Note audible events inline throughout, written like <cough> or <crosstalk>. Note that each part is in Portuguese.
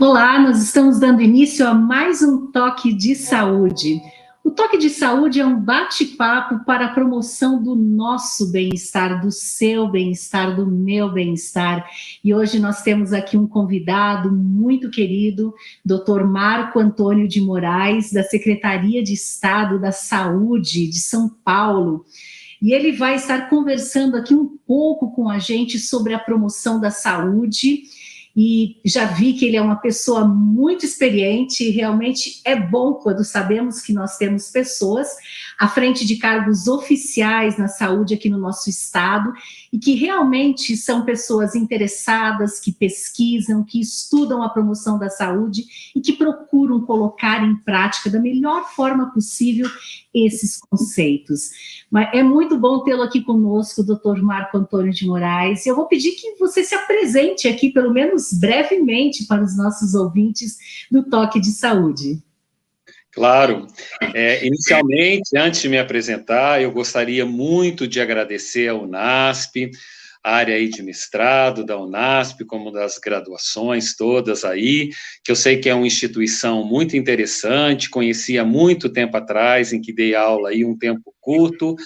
Olá, nós estamos dando início a mais um Toque de Saúde. O Toque de Saúde é um bate-papo para a promoção do nosso bem-estar, do seu bem-estar, do meu bem-estar. E hoje nós temos aqui um convidado muito querido, Dr. Marco Antônio de Moraes, da Secretaria de Estado da Saúde de São Paulo. E ele vai estar conversando aqui um pouco com a gente sobre a promoção da saúde e já vi que ele é uma pessoa muito experiente e realmente é bom quando sabemos que nós temos pessoas à frente de cargos oficiais na saúde aqui no nosso estado e que realmente são pessoas interessadas, que pesquisam, que estudam a promoção da saúde e que procuram colocar em prática da melhor forma possível esses conceitos. Mas é muito bom tê-lo aqui conosco, doutor Marco Antônio de Moraes. Eu vou pedir que você se apresente aqui, pelo menos brevemente, para os nossos ouvintes do Toque de Saúde. Claro. É, inicialmente, antes de me apresentar, eu gostaria muito de agradecer ao UNASP, área aí de mestrado da UNASP, como das graduações todas aí, que eu sei que é uma instituição muito interessante, conheci há muito tempo atrás, em que dei aula aí um tempo curto,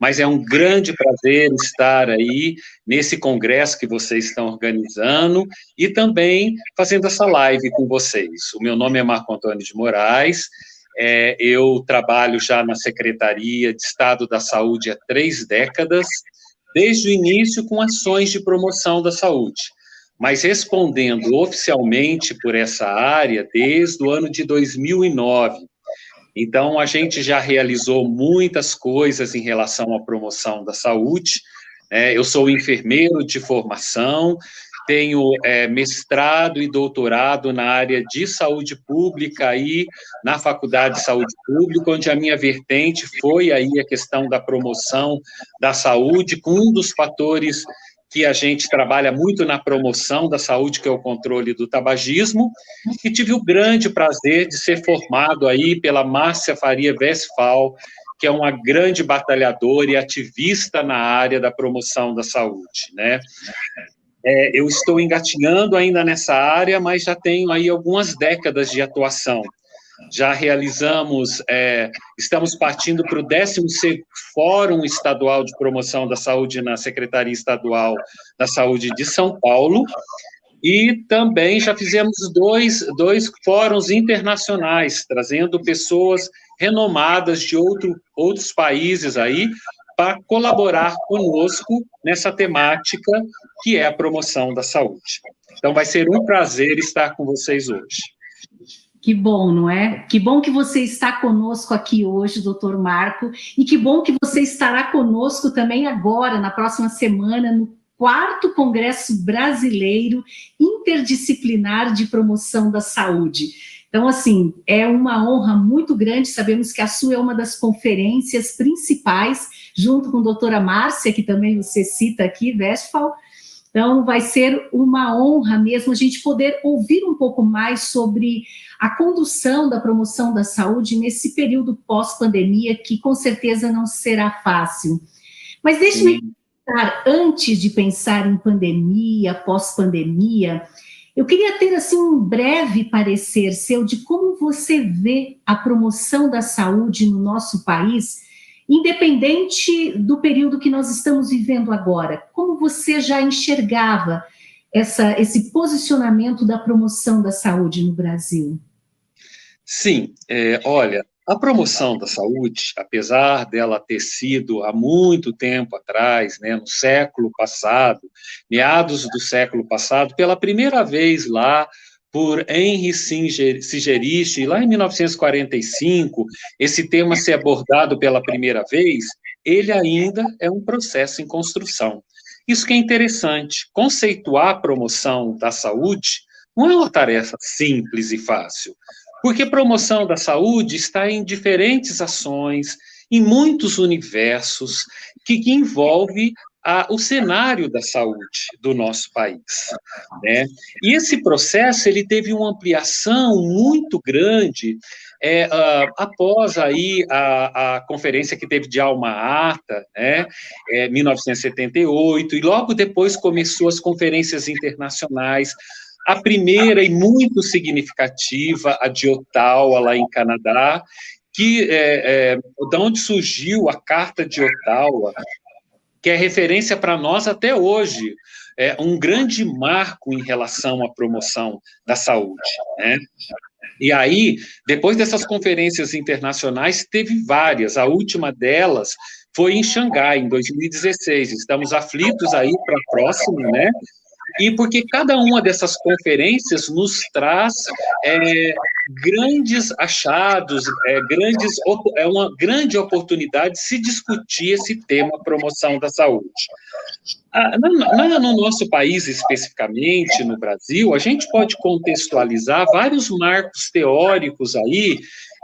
mas é um grande prazer estar aí nesse congresso que vocês estão organizando e também fazendo essa live com vocês. O meu nome é Marco Antônio de Moraes, é, eu trabalho já na Secretaria de Estado da Saúde há três décadas, desde o início com ações de promoção da saúde, mas respondendo oficialmente por essa área desde o ano de 2009. Então, a gente já realizou muitas coisas em relação à promoção da saúde. É, eu sou enfermeiro de formação, tenho é, mestrado e doutorado na área de saúde pública aí na Faculdade de Saúde Pública, onde a minha vertente foi aí a questão da promoção da saúde, com um dos fatores que a gente trabalha muito na promoção da saúde, que é o controle do tabagismo, e tive o grande prazer de ser formado aí pela Márcia Faria Westphal, que é uma grande batalhadora e ativista na área da promoção da saúde, né? É, eu estou engatinhando ainda nessa área, mas já tenho aí algumas décadas de atuação. Já realizamos, é, estamos partindo para o 16 Fórum Estadual de Promoção da Saúde na Secretaria Estadual da Saúde de São Paulo, e também já fizemos dois, dois fóruns internacionais, trazendo pessoas renomadas de outro, outros países aí, para colaborar conosco nessa temática que é a promoção da saúde. Então, vai ser um prazer estar com vocês hoje. Que bom, não é? Que bom que você está conosco aqui hoje, doutor Marco, e que bom que você estará conosco também agora, na próxima semana, no quarto Congresso Brasileiro Interdisciplinar de Promoção da Saúde. Então, assim, é uma honra muito grande, sabemos que a sua é uma das conferências principais, junto com a doutora Márcia, que também você cita aqui, Westphal. Então, vai ser uma honra mesmo a gente poder ouvir um pouco mais sobre a condução da promoção da saúde nesse período pós-pandemia, que com certeza não será fácil. Mas deixe-me pensar, antes de pensar em pandemia, pós-pandemia, eu queria ter assim um breve parecer seu de como você vê a promoção da saúde no nosso país, independente do período que nós estamos vivendo agora. Como você já enxergava essa, esse posicionamento da promoção da saúde no Brasil? Sim, é, olha, a promoção da saúde, apesar dela ter sido há muito tempo atrás, né, no século passado, meados do século passado, pela primeira vez lá por Henry Sigerist, lá em 1945, esse tema ser abordado pela primeira vez, ele ainda é um processo em construção. Isso que é interessante, conceituar a promoção da saúde não é uma tarefa simples e fácil. Porque promoção da saúde está em diferentes ações, em muitos universos, que, que envolve a, o cenário da saúde do nosso país. Né? E esse processo ele teve uma ampliação muito grande é, uh, após aí a, a, conferência que teve de Alma Ata, né, é, 1978, e logo depois começou as conferências internacionais, A primeira e muito significativa, a de Ottawa, lá em Canadá, que é, é, da onde surgiu a Carta de Ottawa, que é referência para nós até hoje, é um grande marco em relação à promoção da saúde, né? E aí, depois dessas conferências internacionais, teve várias. A última delas foi em Xangai, em 2016. Estamos aflitos aí para a próxima, né? E porque cada uma dessas conferências nos traz é, grandes achados, é, grandes, é uma grande oportunidade de se discutir esse tema promoção da saúde. Ah, no nosso país, especificamente, no Brasil, a gente pode contextualizar vários marcos teóricos aí,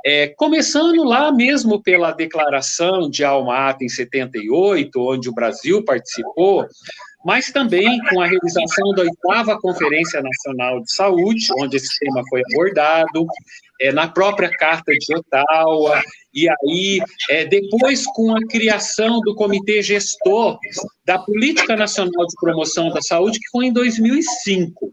é, começando lá mesmo pela declaração de Alma-Ata em 78, onde o Brasil participou, mas também com a realização da oitava Conferência Nacional de Saúde, onde esse tema foi abordado, é, na própria Carta de Ottawa, e aí, é, depois com a criação do Comitê Gestor da Política Nacional de Promoção da Saúde, que foi em 2005.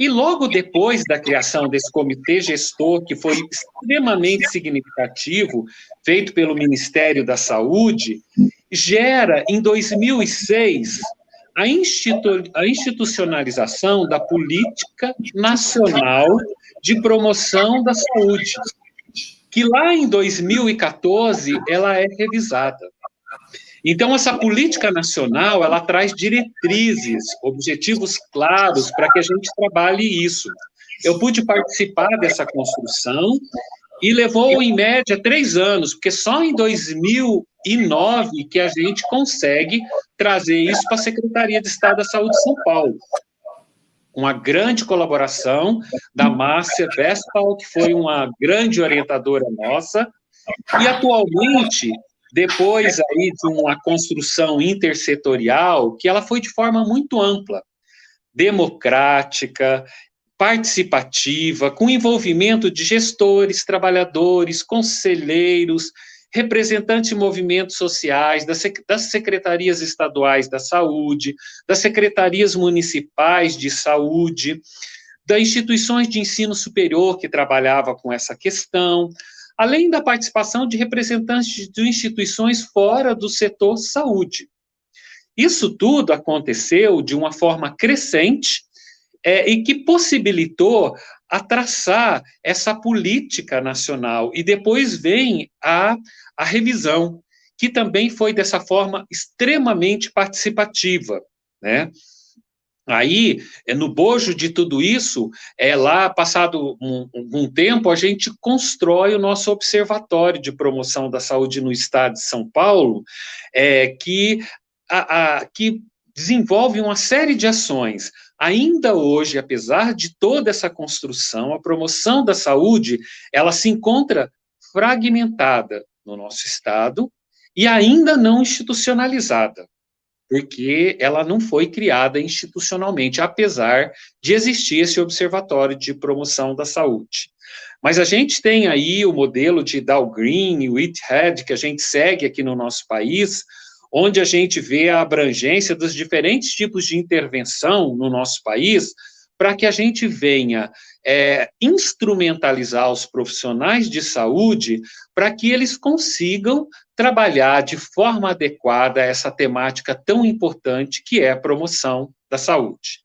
E logo depois da criação desse comitê gestor, que foi extremamente significativo, feito pelo Ministério da Saúde, gera, em 2006, a, institu a institucionalização da Política Nacional de Promoção da Saúde, que lá em 2014 ela é revisada. Então, essa política nacional, ela traz diretrizes, objetivos claros para que a gente trabalhe isso. Eu pude participar dessa construção e levou, em média, três anos, porque só em 2009 que a gente consegue trazer isso para a Secretaria de Estado da Saúde de São Paulo. Uma grande colaboração da Márcia Vespal, que foi uma grande orientadora nossa, e atualmente depois aí de uma construção intersetorial, que ela foi de forma muito ampla, democrática, participativa, com envolvimento de gestores, trabalhadores, conselheiros, representantes de movimentos sociais, das secretarias estaduais da saúde, das secretarias municipais de saúde, das instituições de ensino superior que trabalhava com essa questão, além da participação de representantes de instituições fora do setor saúde. Isso tudo aconteceu de uma forma crescente é, e que possibilitou a traçar essa política nacional. E depois vem a, a revisão, que também foi dessa forma extremamente participativa, né? Aí, é, no bojo de tudo isso, é lá, passado um, um, tempo, a gente constrói o nosso observatório de promoção da saúde no estado de São Paulo, é, que, a, a, que desenvolve uma série de ações. Ainda hoje, apesar de toda essa construção, a promoção da saúde, ela se encontra fragmentada no nosso estado e ainda não institucionalizada porque ela não foi criada institucionalmente, apesar de existir esse observatório de promoção da saúde. Mas a gente tem aí o modelo de Dow Green e Whitehead, que a gente segue aqui no nosso país, onde a gente vê a abrangência dos diferentes tipos de intervenção no nosso país, para que a gente venha é, instrumentalizar os profissionais de saúde para que eles consigam trabalhar de forma adequada essa temática tão importante que é a promoção da saúde.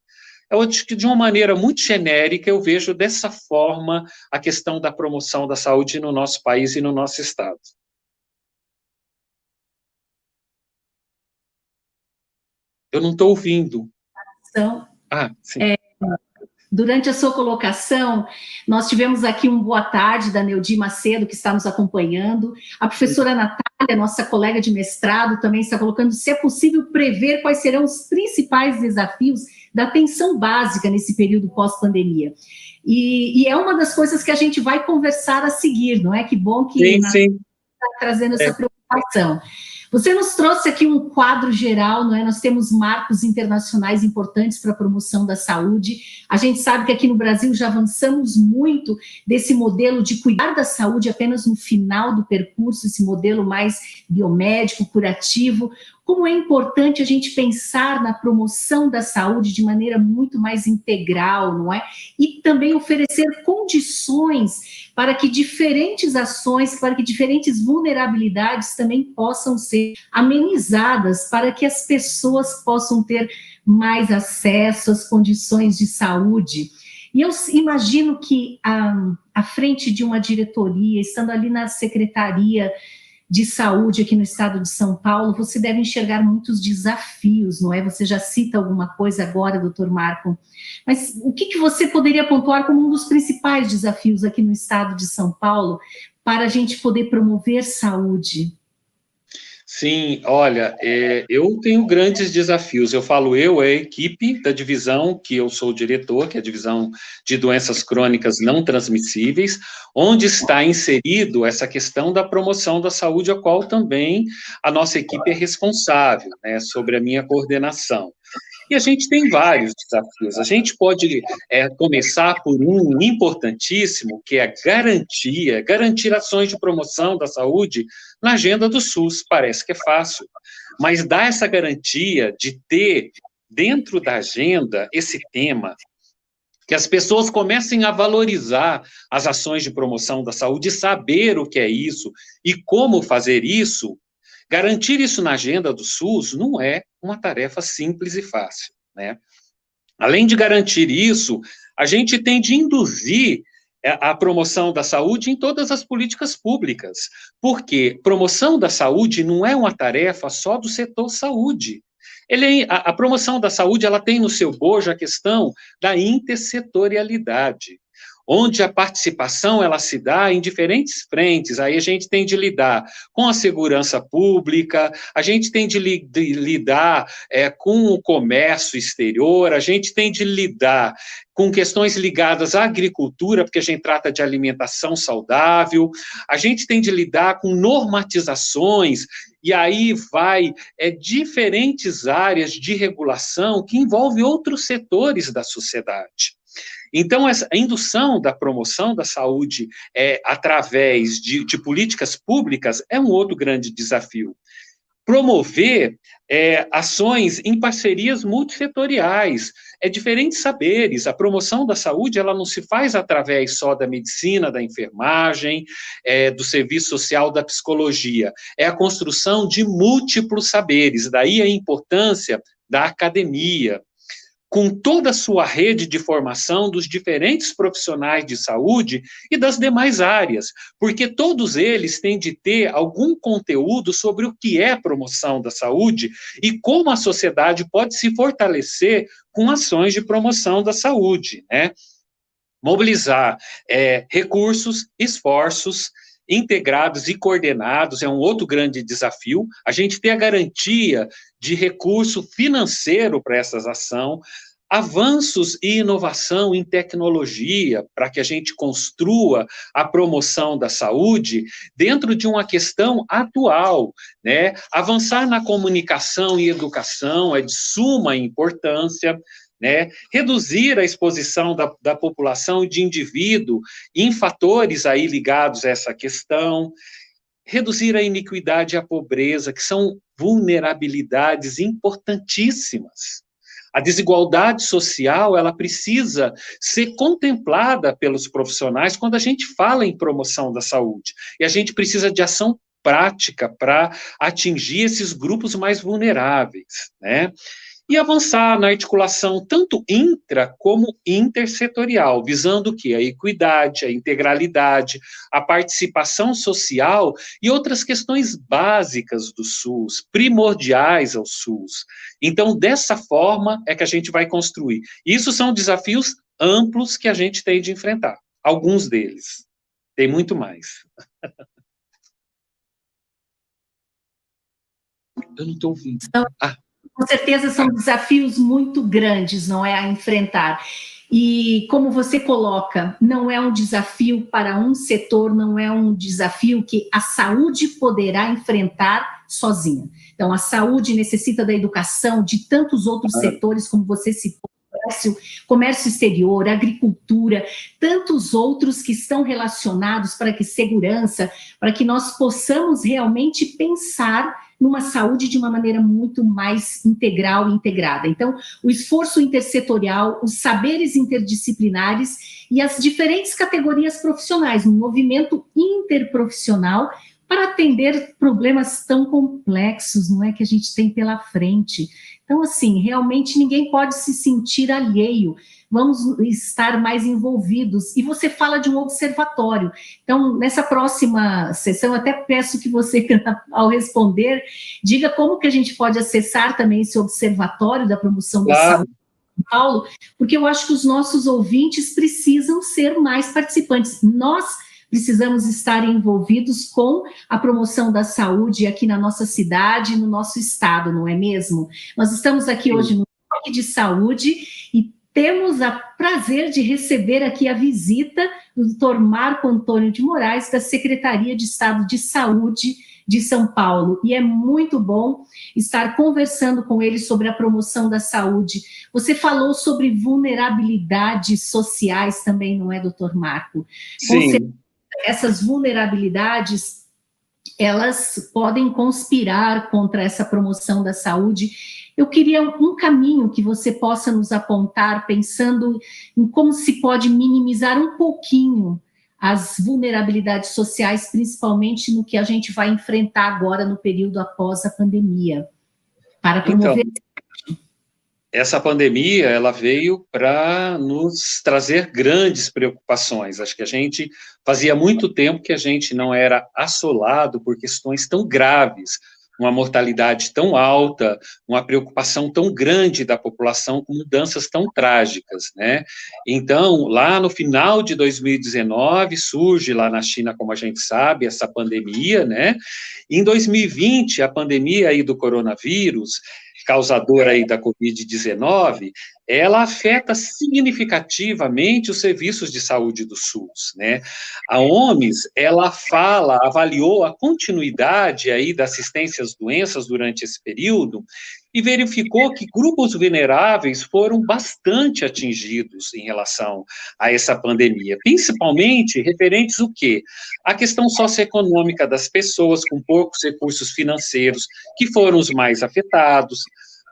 Eu acho que, de uma maneira muito genérica, eu vejo dessa forma a questão da promoção da saúde no nosso país e no nosso estado. Eu não estou ouvindo. Então, ah, sim. É, Durante a sua colocação, nós tivemos aqui um boa tarde da Neudi Macedo, que está nos acompanhando. A professora Natália, nossa colega de mestrado, também está colocando se é possível prever quais serão os principais desafios da atenção básica nesse período pós-pandemia. E, e, é uma das coisas que a gente vai conversar a seguir, não é? Que bom que sim, sim. está trazendo essa é. preocupação. Você nos trouxe aqui um quadro geral, não é? Nós temos marcos internacionais importantes para a promoção da saúde. A gente sabe que aqui no Brasil já avançamos muito desse modelo de cuidar da saúde apenas no final do percurso, esse modelo mais biomédico, curativo. Como é importante a gente pensar na promoção da saúde de maneira muito mais integral, não é? E também oferecer condições para que diferentes ações, para que diferentes vulnerabilidades também possam ser amenizadas, para que as pessoas possam ter mais acesso às condições de saúde. E eu imagino que a, à frente de uma diretoria, estando ali na secretaria de saúde aqui no estado de São Paulo, você deve enxergar muitos desafios, não é? Você já cita alguma coisa agora, doutor Marco, mas o que, que você poderia pontuar como um dos principais desafios aqui no estado de São Paulo para a gente poder promover saúde? Sim, olha, é, eu tenho grandes desafios. Eu falo eu, a equipe da divisão que eu sou diretor, que é a divisão de doenças crônicas não transmissíveis, onde está inserido essa questão da promoção da saúde, a qual também a nossa equipe é responsável, né, sobre a minha coordenação. E a gente tem vários desafios. A gente pode é, começar por um importantíssimo, que é a garantia, garantir ações de promoção da saúde na agenda do SUS. Parece que é fácil, mas dar essa garantia de ter dentro da agenda esse tema, que as pessoas comecem a valorizar as ações de promoção da saúde, saber o que é isso e como fazer isso, Garantir isso na agenda do SUS não é uma tarefa simples e fácil, né? Além de garantir isso, a gente tem de induzir é, a promoção da saúde em todas as políticas públicas, porque promoção da saúde não é uma tarefa só do setor saúde. Ele, a, a promoção da saúde ela tem no seu bojo a questão da intersetorialidade onde a participação ela se dá em diferentes frentes. Aí a gente tem de lidar com a segurança pública, a gente tem de, li, de lidar é, com o comércio exterior, a gente tem de lidar com questões ligadas à agricultura, porque a gente trata de alimentação saudável, a gente tem de lidar com normatizações, e aí vai é, diferentes áreas de regulação que envolvem outros setores da sociedade. Então, essa, indução da promoção da saúde é, através de, de políticas públicas é um outro grande desafio. Promover é, ações em parcerias multissetoriais, é diferentes saberes. A promoção da saúde ela não se faz através só da medicina, da enfermagem, é, do serviço social, da psicologia. É a construção de múltiplos saberes. Daí a importância da academia, com toda a sua rede de formação dos diferentes profissionais de saúde e das demais áreas, porque todos eles têm de ter algum conteúdo sobre o que é promoção da saúde e como a sociedade pode se fortalecer com ações de promoção da saúde, né? Mobilizar é, recursos, esforços, integrados e coordenados é um outro grande desafio. A gente ter a garantia de recurso financeiro para essas ações, avanços e inovação em tecnologia para que a gente construa a promoção da saúde dentro de uma questão atual, né? Avançar na comunicação e educação é de suma importância. Né? Reduzir a exposição da, da população de indivíduo em fatores aí ligados a essa questão, reduzir a iniquidade e a pobreza, que são vulnerabilidades importantíssimas. A desigualdade social, ela precisa ser contemplada pelos profissionais quando a gente fala em promoção da saúde. E a gente precisa de ação prática para atingir esses grupos mais vulneráveis, né? E avançar na articulação tanto intra como intersetorial, visando o que? A equidade, a integralidade, a participação social e outras questões básicas do SUS, primordiais ao SUS. Então, dessa forma é que a gente vai construir. Isso são desafios amplos que a gente tem de enfrentar, alguns deles. Tem muito mais. Eu não estou ouvindo. Ah com certeza são desafios muito grandes, não é, a enfrentar. E como você coloca, não é um desafio para um setor, não é um desafio que a saúde poderá enfrentar sozinha. Então, a saúde necessita da educação de tantos outros setores, como você citou, comércio, comércio exterior, agricultura, tantos outros que estão relacionados para que segurança, para que nós possamos realmente pensar numa saúde de uma maneira muito mais integral e integrada. Então, o esforço intersetorial, os saberes interdisciplinares e as diferentes categorias profissionais, um movimento interprofissional para atender problemas tão complexos, não é, que a gente tem pela frente. Então, assim, realmente ninguém pode se sentir alheio, vamos estar mais envolvidos. E você fala de um observatório. Então, nessa próxima sessão, até peço que você, <laughs> ao responder, diga como que a gente pode acessar também esse observatório da promoção claro. da saúde. Paulo, porque eu acho que os nossos ouvintes precisam ser mais participantes. Nós precisamos estar envolvidos com a promoção da saúde aqui na nossa cidade, no nosso estado, não é mesmo? Nós estamos aqui Sim. hoje no Toque de Saúde e temos o prazer de receber aqui a visita do Dr. Marco Antônio de Moraes, da Secretaria de Estado de Saúde de São Paulo. E é muito bom estar conversando com ele sobre a promoção da saúde. Você falou sobre vulnerabilidades sociais também, não é, doutor Marco? Sim essas vulnerabilidades elas podem conspirar contra essa promoção da saúde. Eu queria um caminho que você possa nos apontar, pensando em como se pode minimizar um pouquinho as vulnerabilidades sociais, principalmente no que a gente vai enfrentar agora no período após a pandemia, para promover então, essa pandemia ela veio para nos trazer grandes preocupações. Acho que a gente fazia muito tempo que a gente não era assolado por questões tão graves, uma mortalidade tão alta, uma preocupação tão grande da população com mudanças tão trágicas, né? Então, lá no final de 2019 surge lá na China, como a gente sabe, essa pandemia, né? Em 2020, a pandemia aí do coronavírus, causadora aí da Covid-19, ela afeta significativamente os serviços de saúde do SUS, né? A OMS, ela fala, avaliou a continuidade aí da assistência às doenças durante esse período e verificou que grupos vulneráveis foram bastante atingidos em relação a essa pandemia, principalmente referentes o quê? A questão socioeconômica das pessoas com poucos recursos financeiros, que foram os mais afetados,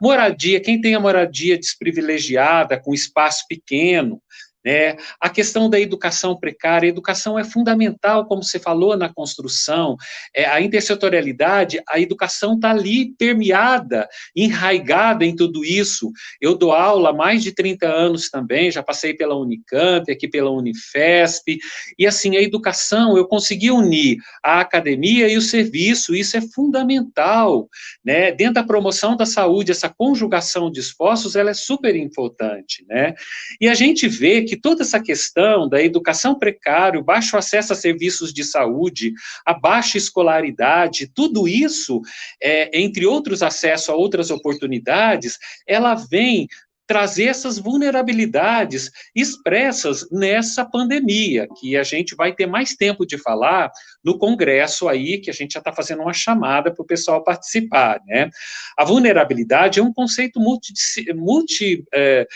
Moradia, quem tem a moradia desprivilegiada, com espaço pequeno, né? A questão da educação precária, a educação é fundamental, como você falou na construção, é, a intersetorialidade, a educação está ali permeada, enraigada em tudo isso. Eu dou aula há mais de 30 anos também, já passei pela Unicamp, aqui pela Unifesp, e assim, a educação, eu consegui unir a academia e o serviço, isso é fundamental, né? Dentro da promoção da saúde, essa conjugação de esforços, ela é super importante, né? E a gente vê que que toda essa questão da educação precária, baixo acesso a serviços de saúde, a baixa escolaridade, tudo isso, é, entre outros acesso a outras oportunidades, ela vem trazer essas vulnerabilidades expressas nessa pandemia, que a gente vai ter mais tempo de falar no congresso aí, que a gente já está fazendo uma chamada para o pessoal participar, né? A vulnerabilidade é um conceito multidimensional, multi, é,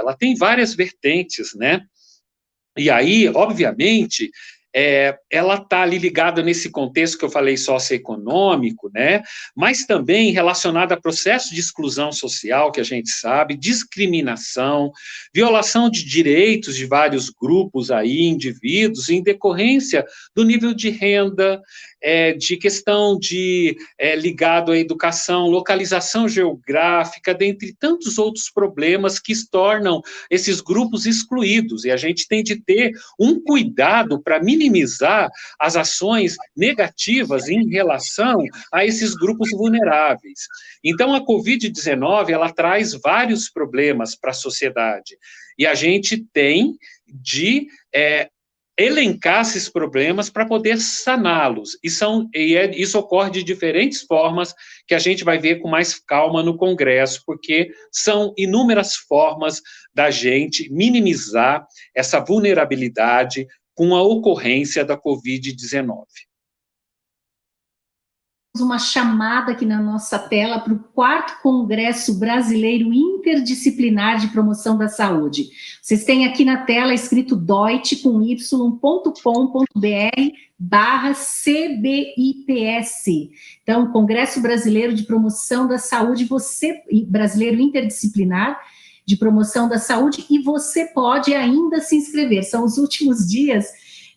ela tem várias vertentes, né? E aí, obviamente, é, ela está ali ligada nesse contexto que eu falei socioeconômico, né, mas também relacionada a processo de exclusão social, que a gente sabe, discriminação, violação de direitos de vários grupos aí, indivíduos, em decorrência do nível de renda, é, de questão de é, ligado à educação, localização geográfica, dentre tantos outros problemas que tornam esses grupos excluídos. E a gente tem de ter um cuidado para minimizar as ações negativas em relação a esses grupos vulneráveis. Então, a Covid-19 ela traz vários problemas para a sociedade e a gente tem de é, elencar esses problemas para poder saná-los. E, são, e é, isso ocorre de diferentes formas que a gente vai ver com mais calma no Congresso, porque são inúmeras formas da gente minimizar essa vulnerabilidade com a ocorrência da Covid-19. Uma chamada aqui na nossa tela para o quarto Congresso Brasileiro Interdisciplinar de Promoção da Saúde. Vocês têm aqui na tela escrito doit com y.com.br barra CBIPS. Então, Congresso Brasileiro de Promoção da Saúde, você, brasileiro interdisciplinar, de promoção da saúde, e você pode ainda se inscrever. São os últimos dias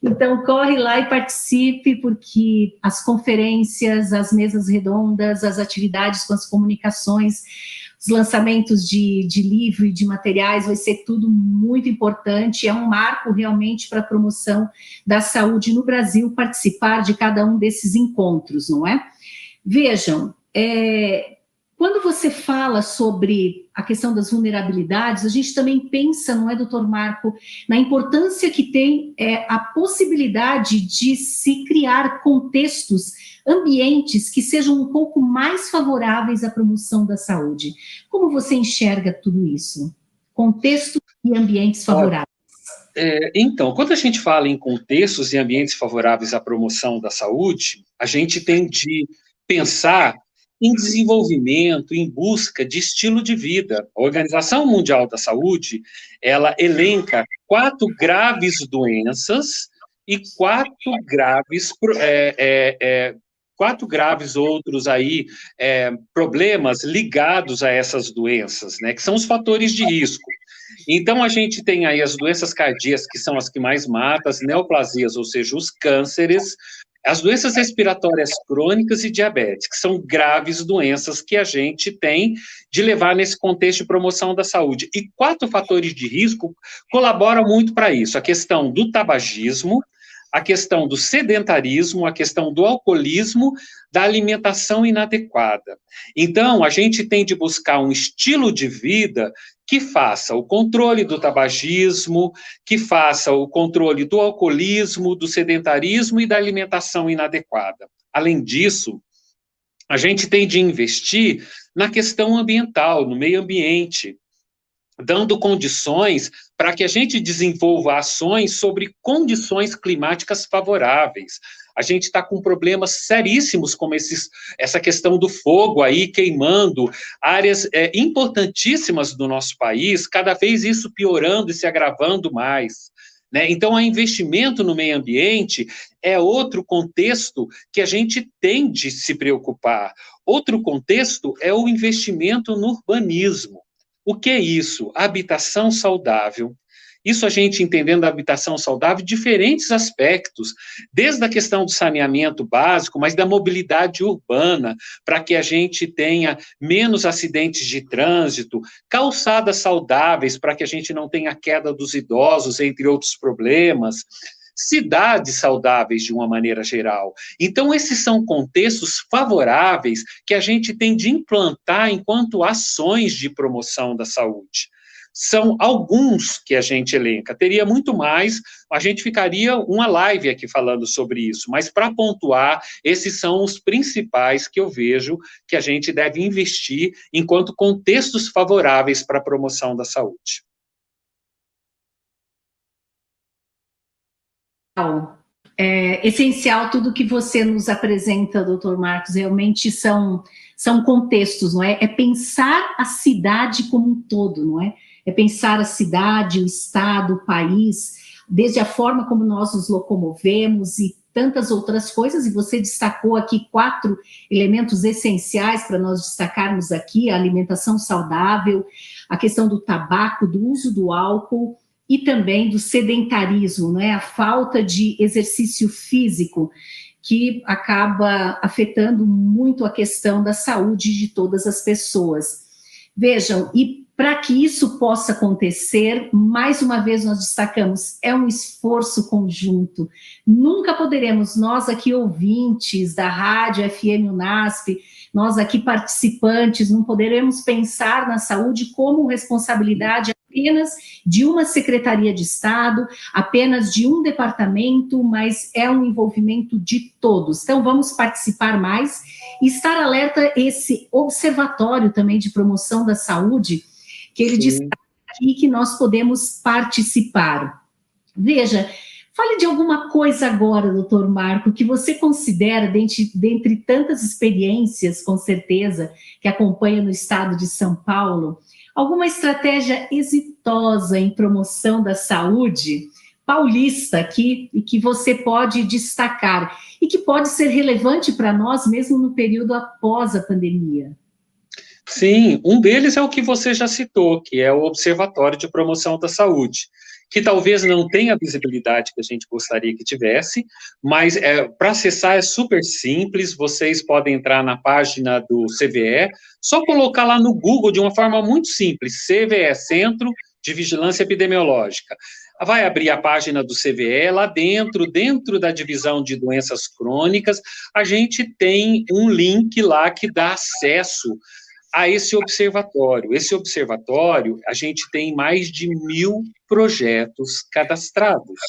então, corre lá e participe, porque as conferências, as mesas redondas, as atividades com as comunicações, os lançamentos de, de livro e de materiais, vai ser tudo muito importante. É um marco realmente para a promoção da saúde no Brasil participar de cada um desses encontros, não é? Vejam, é, quando você fala sobre a questão das vulnerabilidades, a gente também pensa, não é, doutor Marco, na importância que tem é, a possibilidade de se criar contextos, ambientes que sejam um pouco mais favoráveis à promoção da saúde. Como você enxerga tudo isso? Contextos e ambientes favoráveis. É, então, quando a gente fala em contextos e ambientes favoráveis à promoção da saúde, a gente tem de pensar em desenvolvimento, em busca de estilo de vida. A Organização Mundial da Saúde, ela elenca quatro graves doenças e quatro graves é, é, é, quatro graves outros aí é, problemas ligados a essas doenças, né, que são os fatores de risco. Então, a gente tem aí as doenças cardíacas, que são as que mais matam, as neoplasias, ou seja, os cânceres, as doenças respiratórias crônicas e diabetes, que são graves doenças que a gente tem de levar nesse contexto de promoção da saúde. E quatro fatores de risco colaboram muito para isso: a questão do tabagismo, a questão do sedentarismo, a questão do alcoolismo, da alimentação inadequada. Então, a gente tem de buscar um estilo de vida que faça o controle do tabagismo, que faça o controle do alcoolismo, do sedentarismo e da alimentação inadequada. Além disso, a gente tem de investir na questão ambiental, no meio ambiente, dando condições para que a gente desenvolva ações sobre condições climáticas favoráveis. A gente está com problemas seríssimos, como esses, essa questão do fogo aí queimando, áreas é, importantíssimas do nosso país, cada vez isso piorando e se agravando mais. Né? Então, o investimento no meio ambiente é outro contexto que a gente tem de se preocupar. Outro contexto é o investimento no urbanismo. O que é isso? Habitação saudável, isso a gente entendendo a habitação saudável, diferentes aspectos, desde a questão do saneamento básico, mas da mobilidade urbana, para que a gente tenha menos acidentes de trânsito, calçadas saudáveis, para que a gente não tenha queda dos idosos, entre outros problemas cidades saudáveis de uma maneira geral. Então, esses são contextos favoráveis que a gente tem de implantar enquanto ações de promoção da saúde são alguns que a gente elenca. Teria muito mais, a gente ficaria uma live aqui falando sobre isso, mas para pontuar, esses são os principais que eu vejo que a gente deve investir enquanto contextos favoráveis para a promoção da saúde. É essencial tudo que você nos apresenta, doutor Marcos, realmente são, são contextos, não é? É pensar a cidade como um todo, não é? É pensar a cidade, o estado, o país, desde a forma como nós nos locomovemos e tantas outras coisas, e você destacou aqui quatro elementos essenciais para nós destacarmos aqui: a alimentação saudável, a questão do tabaco, do uso do álcool e também do sedentarismo, não é? A falta de exercício físico que acaba afetando muito a questão da saúde de todas as pessoas. Vejam, e para que isso possa acontecer, mais uma vez nós destacamos, é um esforço conjunto. Nunca poderemos, nós aqui ouvintes da Rádio FM UNASP, nós aqui participantes, não poderemos pensar na saúde como responsabilidade apenas de uma secretaria de Estado, apenas de um departamento, mas é um envolvimento de todos. Então, vamos participar mais e estar alerta esse observatório também de promoção da saúde que ele Sim. destaca aqui que nós podemos participar. Veja, Fale de alguma coisa agora, doutor Marco, que você considera, dentre, dentre tantas experiências, com certeza, que acompanha no estado de São Paulo, alguma estratégia exitosa em promoção da saúde paulista aqui e que você pode destacar e que pode ser relevante para nós mesmo no período após a pandemia? Sim, um deles é o que você já citou, que é o Observatório de Promoção da Saúde que talvez não tenha a visibilidade que a gente gostaria que tivesse, mas é, para acessar é super simples, vocês podem entrar na página do CVE, só colocar lá no Google de uma forma muito simples, CVE, Centro de Vigilância Epidemiológica. Vai abrir a página do CVE, lá dentro, dentro da divisão de doenças crônicas, a gente tem um link lá que dá acesso a esse observatório. Esse observatório, a gente tem mais de mil projetos cadastrados.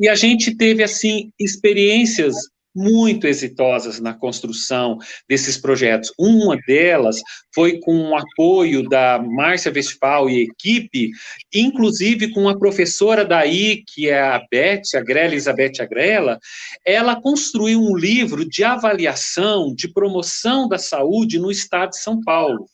E a gente teve, assim, experiências muito exitosas na construção desses projetos. Uma delas foi com o apoio da Márcia Westphal e equipe, inclusive com a professora daí, que é a Beth, a Grela Elizabeth Agrela, ela construiu um livro de avaliação, de promoção da saúde no estado de São Paulo.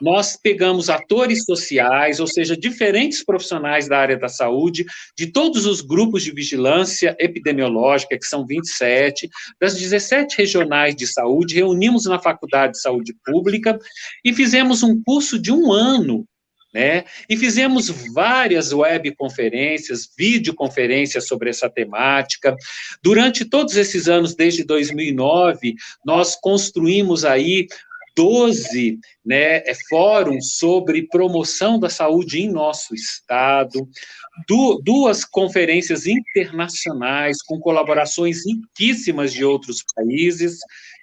Nós pegamos atores sociais, ou seja, diferentes profissionais da área da saúde, de todos os grupos de vigilância epidemiológica, que são 27, das 17 regionais de saúde, reunimos na Faculdade de Saúde Pública e fizemos um curso de um ano né? E fizemos várias webconferências, videoconferências sobre essa temática. Durante todos esses anos, desde 2009, nós construímos aí 12 né, é, fóruns sobre promoção da saúde em nosso estado, du duas conferências internacionais com colaborações riquíssimas de outros países.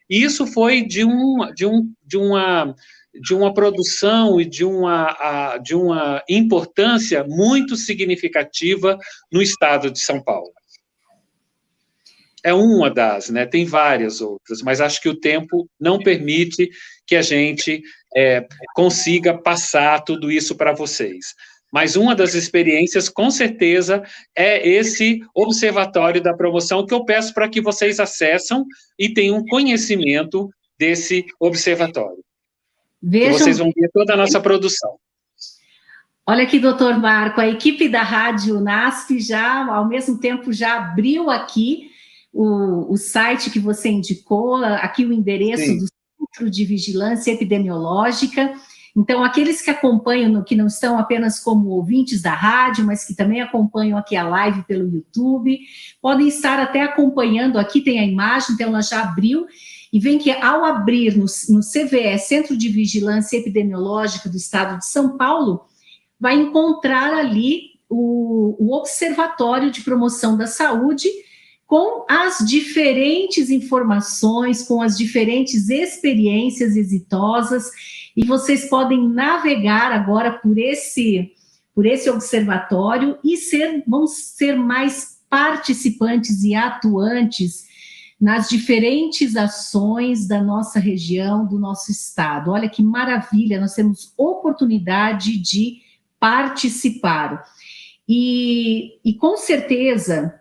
E isso foi de, um, de, um, de uma de uma produção e de uma, de uma importância muito significativa no estado de São Paulo é uma das, né? Tem várias outras, mas acho que o tempo não permite que a gente é, consiga passar tudo isso para vocês. Mas uma das experiências, com certeza, é esse observatório da promoção que eu peço para que vocês acessem e tenham conhecimento desse observatório. Vejam... Vocês vão ver toda a nossa produção. Olha aqui, doutor Marco, a equipe da Rádio NASP já, ao mesmo tempo, já abriu aqui o, o site que você indicou, aqui o endereço Sim. do Centro de Vigilância Epidemiológica. Então, aqueles que acompanham, que não estão apenas como ouvintes da rádio, mas que também acompanham aqui a live pelo YouTube, podem estar até acompanhando. Aqui tem a imagem, então ela já abriu. E vem que ao abrir no, no CVE, Centro de Vigilância Epidemiológica do Estado de São Paulo, vai encontrar ali o, o Observatório de Promoção da Saúde, com as diferentes informações, com as diferentes experiências exitosas, e vocês podem navegar agora por esse por esse observatório e ser vão ser mais participantes e atuantes nas diferentes ações da nossa região, do nosso estado. Olha que maravilha, nós temos oportunidade de participar. E, e com certeza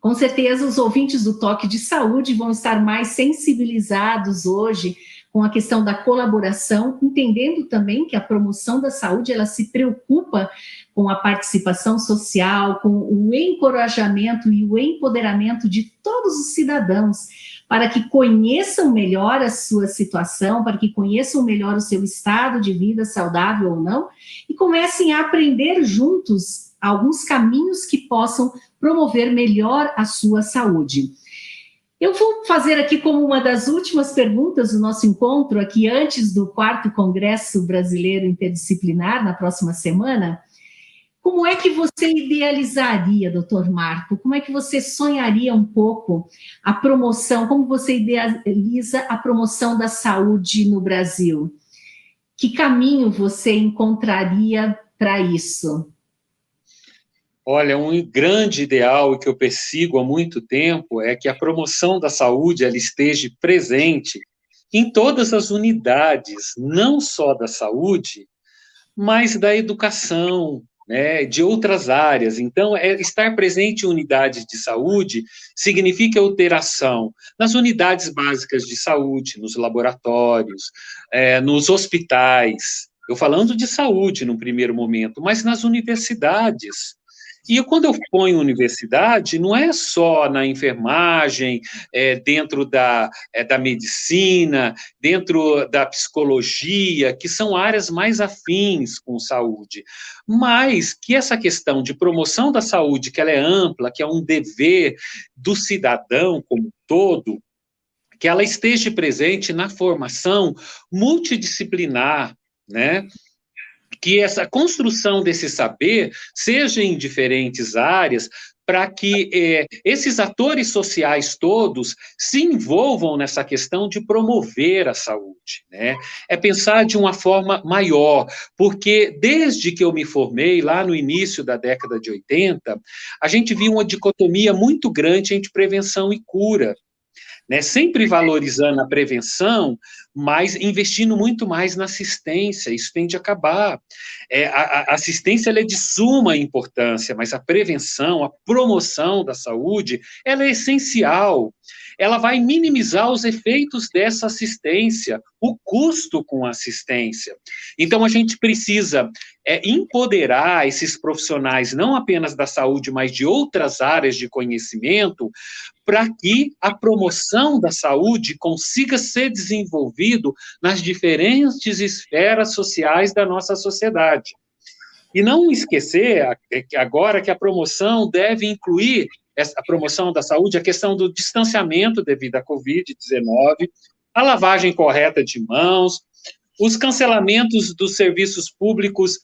com certeza, os ouvintes do Toque de Saúde vão estar mais sensibilizados hoje com a questão da colaboração, entendendo também que a promoção da saúde ela se preocupa com a participação social, com o encorajamento e o empoderamento de todos os cidadãos, para que conheçam melhor a sua situação, para que conheçam melhor o seu estado de vida, saudável ou não, e comecem a aprender juntos alguns caminhos que possam promover melhor a sua saúde. Eu vou fazer aqui como uma das últimas perguntas do nosso encontro, aqui antes do quarto Congresso Brasileiro Interdisciplinar, na próxima semana. Como é que você idealizaria, doutor Marco? Como é que você sonharia um pouco a promoção? Como você idealiza a promoção da saúde no Brasil? Que caminho você encontraria para isso? Olha, um grande ideal que eu persigo há muito tempo é que a promoção da saúde ela esteja presente em todas as unidades, não só da saúde, mas da educação, né, de outras áreas. Então, é, estar presente em unidades de saúde significa alteração nas unidades básicas de saúde, nos laboratórios, é, nos hospitais. Eu falando de saúde no primeiro momento, mas nas universidades, e quando eu ponho universidade, não é só na enfermagem, é, dentro da, é, da medicina, dentro da psicologia, que são áreas mais afins com saúde, mas que essa questão de promoção da saúde, que ela é ampla, que é um dever do cidadão como todo, que ela esteja presente na formação multidisciplinar, né? Que essa construção desse saber seja em diferentes áreas, para que é, esses atores sociais todos se envolvam nessa questão de promover a saúde, né? É pensar de uma forma maior, porque desde que eu me formei, lá no início da década de 80, a gente viu uma dicotomia muito grande entre prevenção e cura né? Sempre valorizando a prevenção, mas investindo muito mais na assistência. Isso tende a acabar. É, a, a assistência é de suma importância, mas a prevenção, a promoção da saúde, ela é essencial ela vai minimizar os efeitos dessa assistência, o custo com a assistência. Então, a gente precisa é, empoderar esses profissionais, não apenas da saúde, mas de outras áreas de conhecimento, para que a promoção da saúde consiga ser desenvolvido nas diferentes esferas sociais da nossa sociedade. E não esquecer é agora que a promoção deve incluir a promoção da saúde, a questão do distanciamento devido à Covid-19, a lavagem correta de mãos, os cancelamentos dos serviços públicos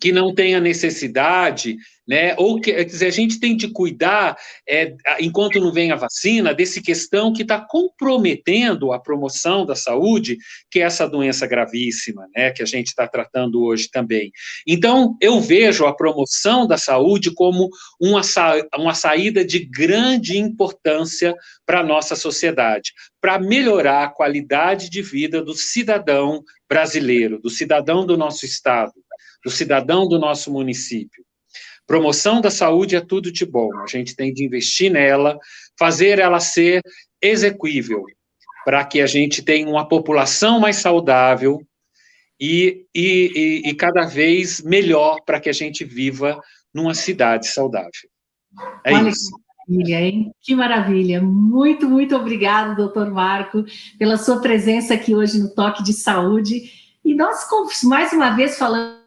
que não tenha necessidade, né? Ou que, quer dizer, a gente tem de cuidar, é, enquanto não vem a vacina, desse questão que está comprometendo a promoção da saúde, que é essa doença gravíssima, né? Que a gente está tratando hoje também. Então, eu vejo a promoção da saúde como uma, sa uma saída de grande importância para a nossa sociedade, para melhorar a qualidade de vida do cidadão brasileiro, do cidadão do nosso estado do cidadão do nosso município. Promoção da saúde é tudo de bom, a gente tem de investir nela, fazer ela ser execuível, para que a gente tenha uma população mais saudável e, e, e, e cada vez melhor para que a gente viva numa cidade saudável. É Olha isso. Que maravilha, hein? Que maravilha. Muito, muito obrigado, doutor Marco, pela sua presença aqui hoje no Toque de Saúde. E nós, mais uma vez, falando